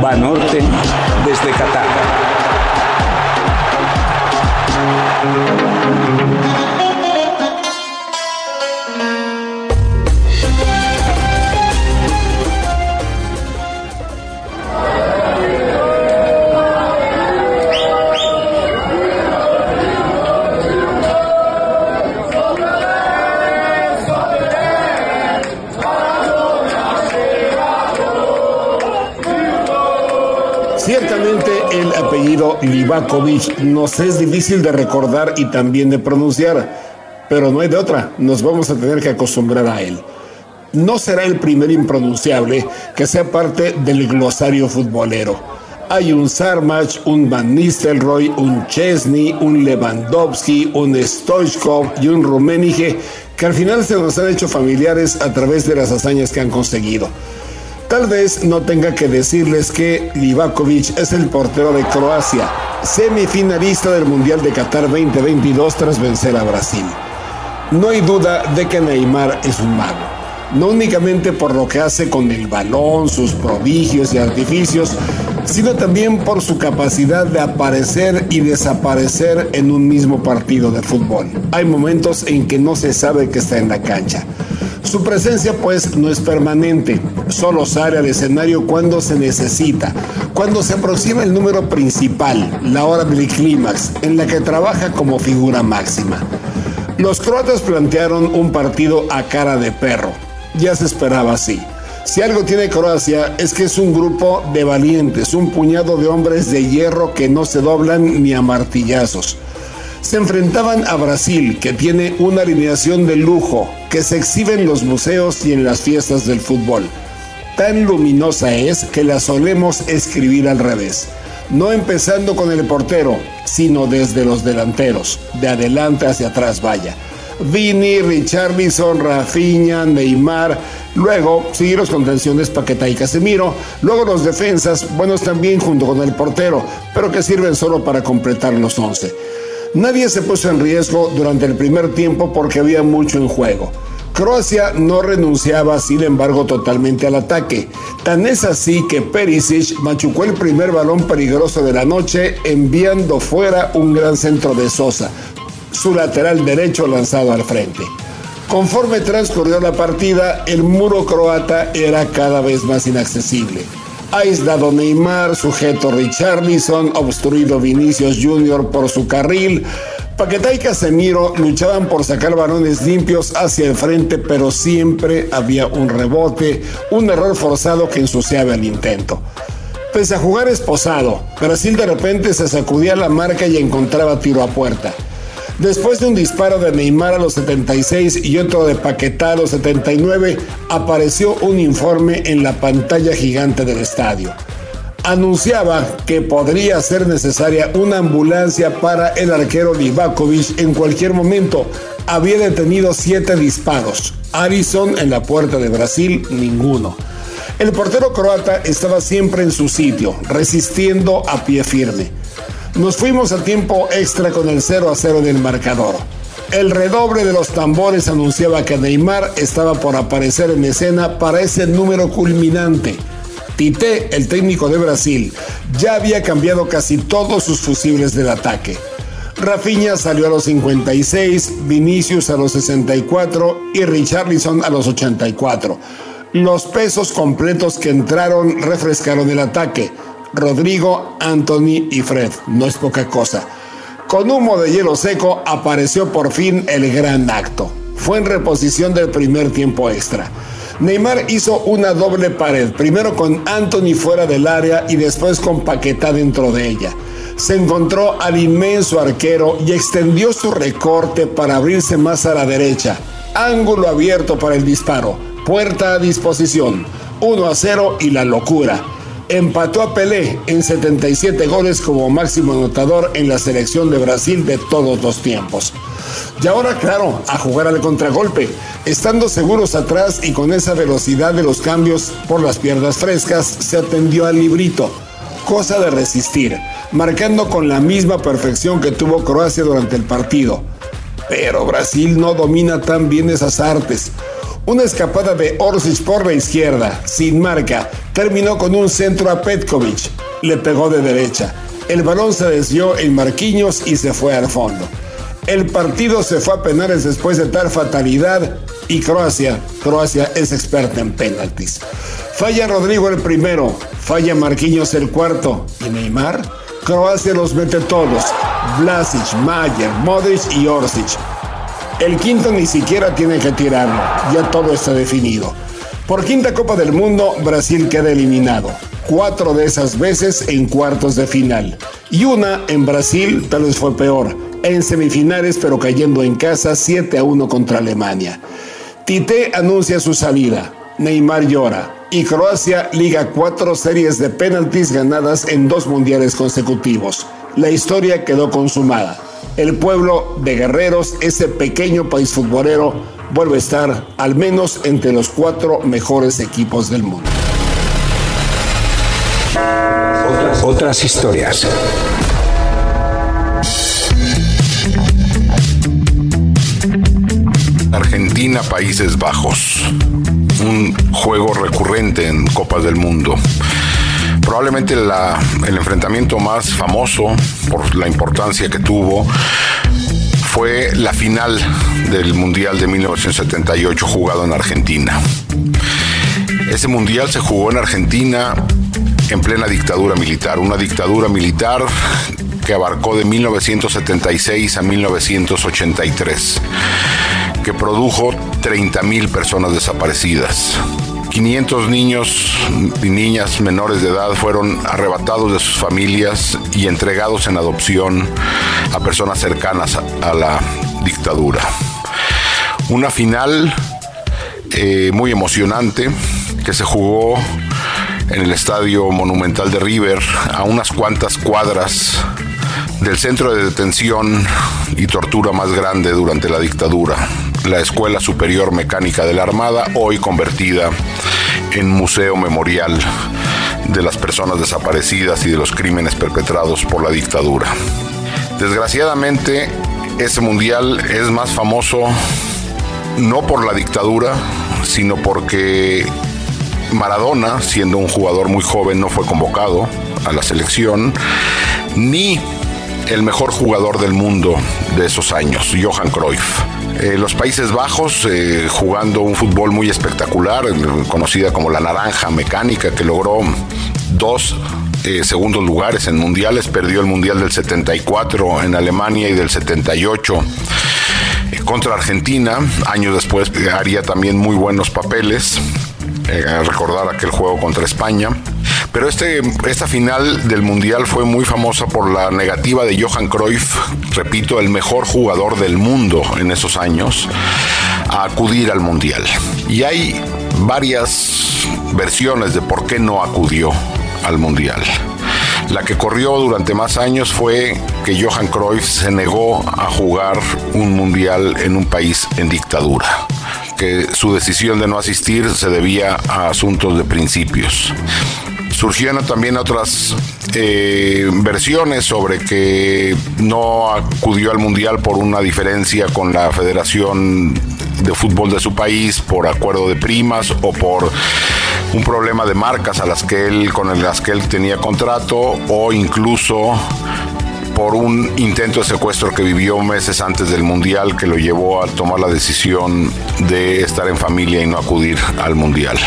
Banorte desde Qatar. El apellido Livakovic nos es difícil de recordar y también de pronunciar, pero no hay de otra, nos vamos a tener que acostumbrar a él. No será el primer impronunciable que sea parte del glosario futbolero. Hay un Sarmach, un Van Nistelrooy, un Chesney, un Lewandowski, un Stoichkov y un Rummenigge que al final se nos han hecho familiares a través de las hazañas que han conseguido. Tal vez no tenga que decirles que Livakovic es el portero de Croacia, semifinalista del Mundial de Qatar 2022 tras vencer a Brasil. No hay duda de que Neymar es un mago, no únicamente por lo que hace con el balón, sus prodigios y artificios, sino también por su capacidad de aparecer y desaparecer en un mismo partido de fútbol. Hay momentos en que no se sabe que está en la cancha. Su presencia pues no es permanente, solo sale al escenario cuando se necesita, cuando se aproxima el número principal, la hora del clímax, en la que trabaja como figura máxima. Los croatas plantearon un partido a cara de perro, ya se esperaba así. Si algo tiene Croacia es que es un grupo de valientes, un puñado de hombres de hierro que no se doblan ni a martillazos se enfrentaban a Brasil, que tiene una alineación de lujo que se exhibe en los museos y en las fiestas del fútbol. Tan luminosa es que la solemos escribir al revés, no empezando con el portero, sino desde los delanteros, de adelante hacia atrás vaya. Vini, Richarlison, Rafinha, Neymar, luego seguir los contenciones Paqueta y Casemiro, luego los defensas, buenos también junto con el portero, pero que sirven solo para completar los 11. Nadie se puso en riesgo durante el primer tiempo porque había mucho en juego. Croacia no renunciaba, sin embargo, totalmente al ataque. Tan es así que Perisic machucó el primer balón peligroso de la noche, enviando fuera un gran centro de Sosa, su lateral derecho lanzado al frente. Conforme transcurrió la partida, el muro croata era cada vez más inaccesible aislado Neymar, sujeto Richarlison, obstruido Vinicius Jr. por su carril. Paquetá y Casemiro luchaban por sacar balones limpios hacia el frente, pero siempre había un rebote, un error forzado que ensuciaba el intento. Pese a jugar esposado, Brasil de repente se sacudía la marca y encontraba tiro a puerta. Después de un disparo de Neymar a los 76 y otro de Paquetá a los 79, apareció un informe en la pantalla gigante del estadio. Anunciaba que podría ser necesaria una ambulancia para el arquero Livakovic en cualquier momento. Había detenido siete disparos. Arison en la puerta de Brasil, ninguno. El portero croata estaba siempre en su sitio, resistiendo a pie firme. Nos fuimos a tiempo extra con el 0 a 0 del marcador. El redoble de los tambores anunciaba que Neymar estaba por aparecer en escena para ese número culminante. Tite, el técnico de Brasil, ya había cambiado casi todos sus fusibles del ataque. Rafinha salió a los 56, Vinicius a los 64 y Richarlison a los 84. Los pesos completos que entraron refrescaron el ataque. Rodrigo, Anthony y Fred. No es poca cosa. Con humo de hielo seco apareció por fin el gran acto. Fue en reposición del primer tiempo extra. Neymar hizo una doble pared, primero con Anthony fuera del área y después con Paquetá dentro de ella. Se encontró al inmenso arquero y extendió su recorte para abrirse más a la derecha. Ángulo abierto para el disparo, puerta a disposición, 1 a 0 y la locura empató a Pelé en 77 goles como máximo anotador en la selección de Brasil de todos los tiempos. Y ahora, claro, a jugar al contragolpe, estando seguros atrás y con esa velocidad de los cambios por las piernas frescas, se atendió al librito, cosa de resistir, marcando con la misma perfección que tuvo Croacia durante el partido. Pero Brasil no domina tan bien esas artes Una escapada de Orsic por la izquierda, sin marca, terminó con un centro a Petkovic. Le pegó de derecha. El balón se desvió en Marquinhos y se fue al fondo. El partido se fue a penales después de tal fatalidad y Croacia, Croacia es experta en penaltis. Falla Rodrigo el primero, falla Marquinhos el cuarto y Neymar. Croacia los mete todos. Vlasic, Mayer, Modric y Orsic. El quinto ni siquiera tiene que tirarlo, ya todo está definido. Por quinta Copa del Mundo, Brasil queda eliminado. Cuatro de esas veces en cuartos de final. Y una en Brasil tal vez fue peor, en semifinales pero cayendo en casa 7 a 1 contra Alemania. Tite anuncia su salida, Neymar llora y Croacia liga cuatro series de penaltis ganadas en dos mundiales consecutivos. La historia quedó consumada el pueblo de Guerreros, ese pequeño país futbolero, vuelve a estar al menos entre los cuatro mejores equipos del mundo. Otras, historias. Argentina, Países Bajos. Un juego recurrente en Copas del Mundo probablemente el enfrentamiento más famoso por la importancia que tuvo fue la final del Mundial de 1978 jugado en Argentina. Ese Mundial se jugó en Argentina en plena dictadura militar, una dictadura militar que abarcó de 1976 a 1983, que produjo 30.000 personas desaparecidas. 500 niños y niñas menores de edad fueron arrebatados de sus familias y entregados en adopción a personas cercanas a la dictadura. Una final eh, muy emocionante que se jugó en el Estadio Monumental de River, a unas cuantas cuadras del centro de detención y tortura más grande durante la dictadura, la Escuela Superior Mecánica de la Armada, hoy convertida en museo memorial de las personas desaparecidas y de los crímenes perpetrados por la dictadura. Desgraciadamente, ese mundial es más famoso no por la dictadura, sino porque Maradona, siendo un jugador muy joven, no fue convocado a la selección, ni el mejor jugador del mundo de esos años, Johan Cruyff. Eh, los Países Bajos eh, jugando un fútbol muy espectacular, conocida como la naranja mecánica, que logró dos eh, segundos lugares en mundiales, perdió el mundial del 74 en Alemania y del 78 contra Argentina, años después haría también muy buenos papeles, recordar aquel juego contra España. Pero este, esta final del Mundial fue muy famosa por la negativa de Johan Cruyff, repito, el mejor jugador del mundo en esos años, a acudir al Mundial. Y hay varias versiones de por qué no acudió al Mundial. La que corrió durante más años fue que Johan Cruyff se negó a jugar un mundial en un país en dictadura, que su decisión de no asistir se debía a asuntos de principios surgieron también otras eh, versiones sobre que no acudió al Mundial por una diferencia con la Federación de Fútbol de su país, por acuerdo de primas o por un problema de marcas a las que él, con las que él tenía contrato o incluso por un intento de secuestro que vivió meses antes del Mundial que lo llevó a tomar la decisión de estar en familia y no acudir al Mundial.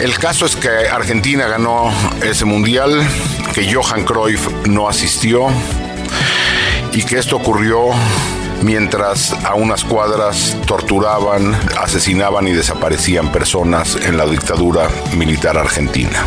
El caso es que Argentina ganó ese mundial, que Johan Cruyff no asistió y que esto ocurrió mientras a unas cuadras torturaban, asesinaban y desaparecían personas en la dictadura militar argentina.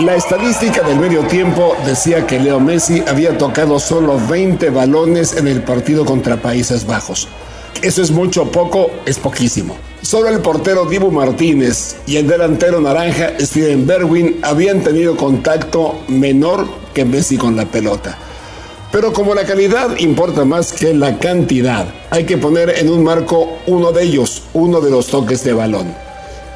La estadística del medio tiempo decía que Leo Messi había tocado solo 20 balones en el partido contra Países Bajos. Eso es mucho poco, es poquísimo. Solo el portero Dibu Martínez y el delantero naranja Steven Berwin habían tenido contacto menor que Messi con la pelota. Pero como la calidad importa más que la cantidad, hay que poner en un marco uno de ellos, uno de los toques de balón.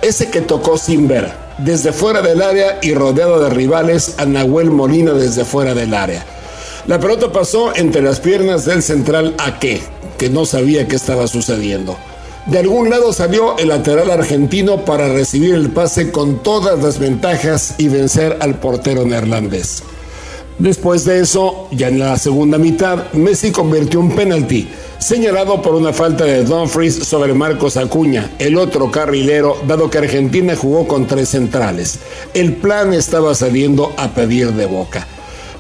Ese que tocó sin ver, desde fuera del área y rodeado de rivales a Nahuel Molina desde fuera del área. La pelota pasó entre las piernas del central Aque, que no sabía qué estaba sucediendo. De algún lado salió el lateral argentino para recibir el pase con todas las ventajas y vencer al portero neerlandés. Después de eso, ya en la segunda mitad, Messi convirtió un penalti, señalado por una falta de Dumfries sobre Marcos Acuña, el otro carrilero, dado que Argentina jugó con tres centrales. El plan estaba saliendo a pedir de boca.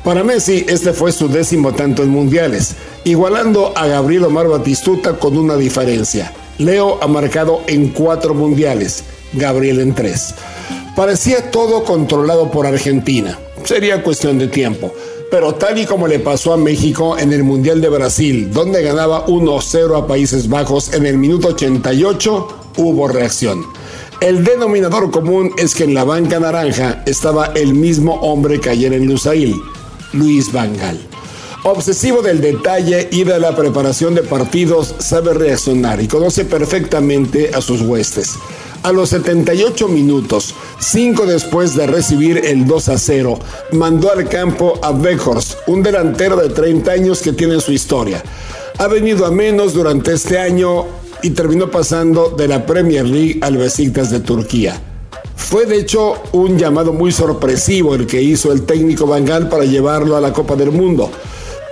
Para Messi, este fue su décimo tanto en mundiales, igualando a Gabriel Omar Batistuta con una diferencia. Leo ha marcado en cuatro mundiales, Gabriel en tres. Parecía todo controlado por Argentina. Sería cuestión de tiempo. Pero tal y como le pasó a México en el Mundial de Brasil, donde ganaba 1-0 a Países Bajos en el minuto 88, hubo reacción. El denominador común es que en la banca naranja estaba el mismo hombre que ayer en Lusail, Luis Vangal. Obsesivo del detalle y de la preparación de partidos, sabe reaccionar y conoce perfectamente a sus huestes. A los 78 minutos, cinco después de recibir el 2 a 0, mandó al campo a Beckhorst, un delantero de 30 años que tiene su historia. Ha venido a menos durante este año y terminó pasando de la Premier League al Besiktas de Turquía. Fue de hecho un llamado muy sorpresivo el que hizo el técnico Bangal para llevarlo a la Copa del Mundo.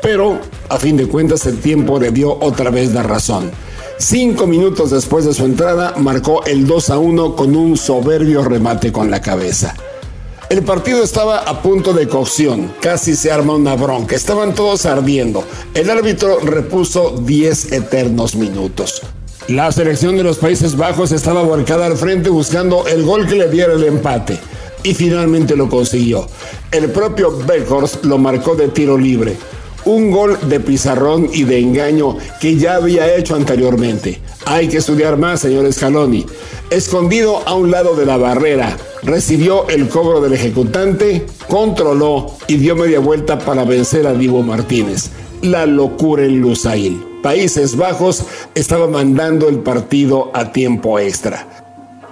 Pero, a fin de cuentas, el tiempo le dio otra vez la razón. Cinco minutos después de su entrada, marcó el 2 a 1 con un soberbio remate con la cabeza. El partido estaba a punto de cocción, casi se arma una bronca, estaban todos ardiendo. El árbitro repuso 10 eternos minutos. La selección de los Países Bajos estaba volcada al frente buscando el gol que le diera el empate y finalmente lo consiguió. El propio Beckhorst lo marcó de tiro libre un gol de pizarrón y de engaño que ya había hecho anteriormente. Hay que estudiar más, señor Scaloni. Escondido a un lado de la barrera, recibió el cobro del ejecutante, controló y dio media vuelta para vencer a Diego Martínez. La locura en Lusail. Países Bajos estaba mandando el partido a tiempo extra.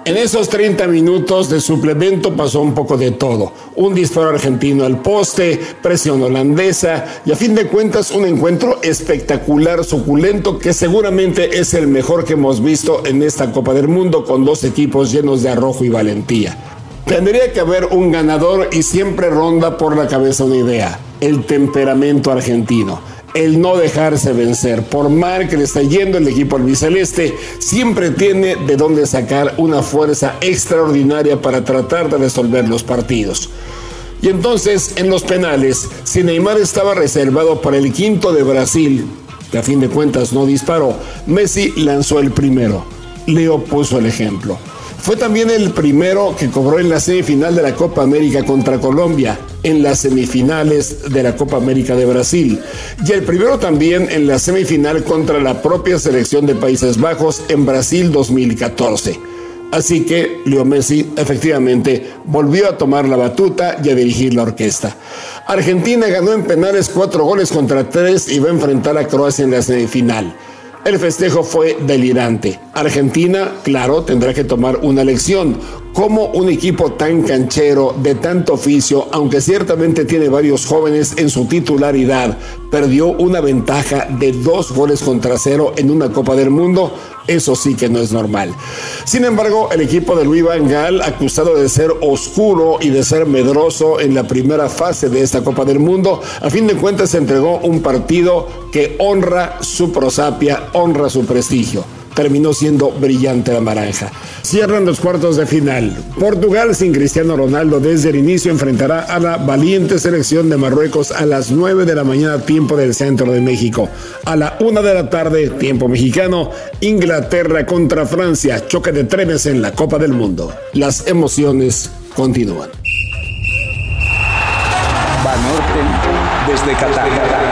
En esos 30 minutos de suplemento pasó un poco de todo. Un disparo argentino al poste, presión holandesa y a fin de cuentas un encuentro espectacular, suculento, que seguramente es el mejor que hemos visto en esta Copa del Mundo con dos equipos llenos de arrojo y valentía. Tendría que haber un ganador y siempre ronda por la cabeza una idea, el temperamento argentino el no dejarse vencer. Por mal que le está yendo el equipo albiceleste, siempre tiene de dónde sacar una fuerza extraordinaria para tratar de resolver los partidos. Y entonces, en los penales, si Neymar estaba reservado para el quinto de Brasil, que a fin de cuentas no disparó, Messi lanzó el primero. Leo puso el ejemplo. Fue también el primero que cobró en la semifinal de la Copa América contra Colombia, en las semifinales de la Copa América de Brasil, y el primero también en la semifinal contra la propia selección de Países Bajos en Brasil 2014. Así que Leo Messi efectivamente volvió a tomar la batuta y a dirigir la orquesta. Argentina ganó en penales cuatro goles contra tres y va a enfrentar a Croacia en la semifinal. El festejo fue delirante. Argentina, claro, tendrá que tomar una lección. Como un equipo tan canchero, de tanto oficio, aunque ciertamente tiene varios jóvenes en su titularidad, perdió una ventaja de dos goles contra cero en una Copa del Mundo, eso sí que no es normal. Sin embargo, el equipo de Luis Van Gaal, acusado de ser oscuro y de ser medroso en la primera fase de esta Copa del Mundo, a fin de cuentas entregó un partido que honra su prosapia, honra su prestigio terminó siendo brillante la naranja. Cierran los cuartos de final. Portugal sin Cristiano Ronaldo desde el inicio enfrentará a la valiente selección de Marruecos a las 9 de la mañana tiempo del centro de México. A la 1 de la tarde tiempo mexicano, Inglaterra contra Francia, choque de trenes en la Copa del Mundo. Las emociones continúan. Banorte desde Qatar.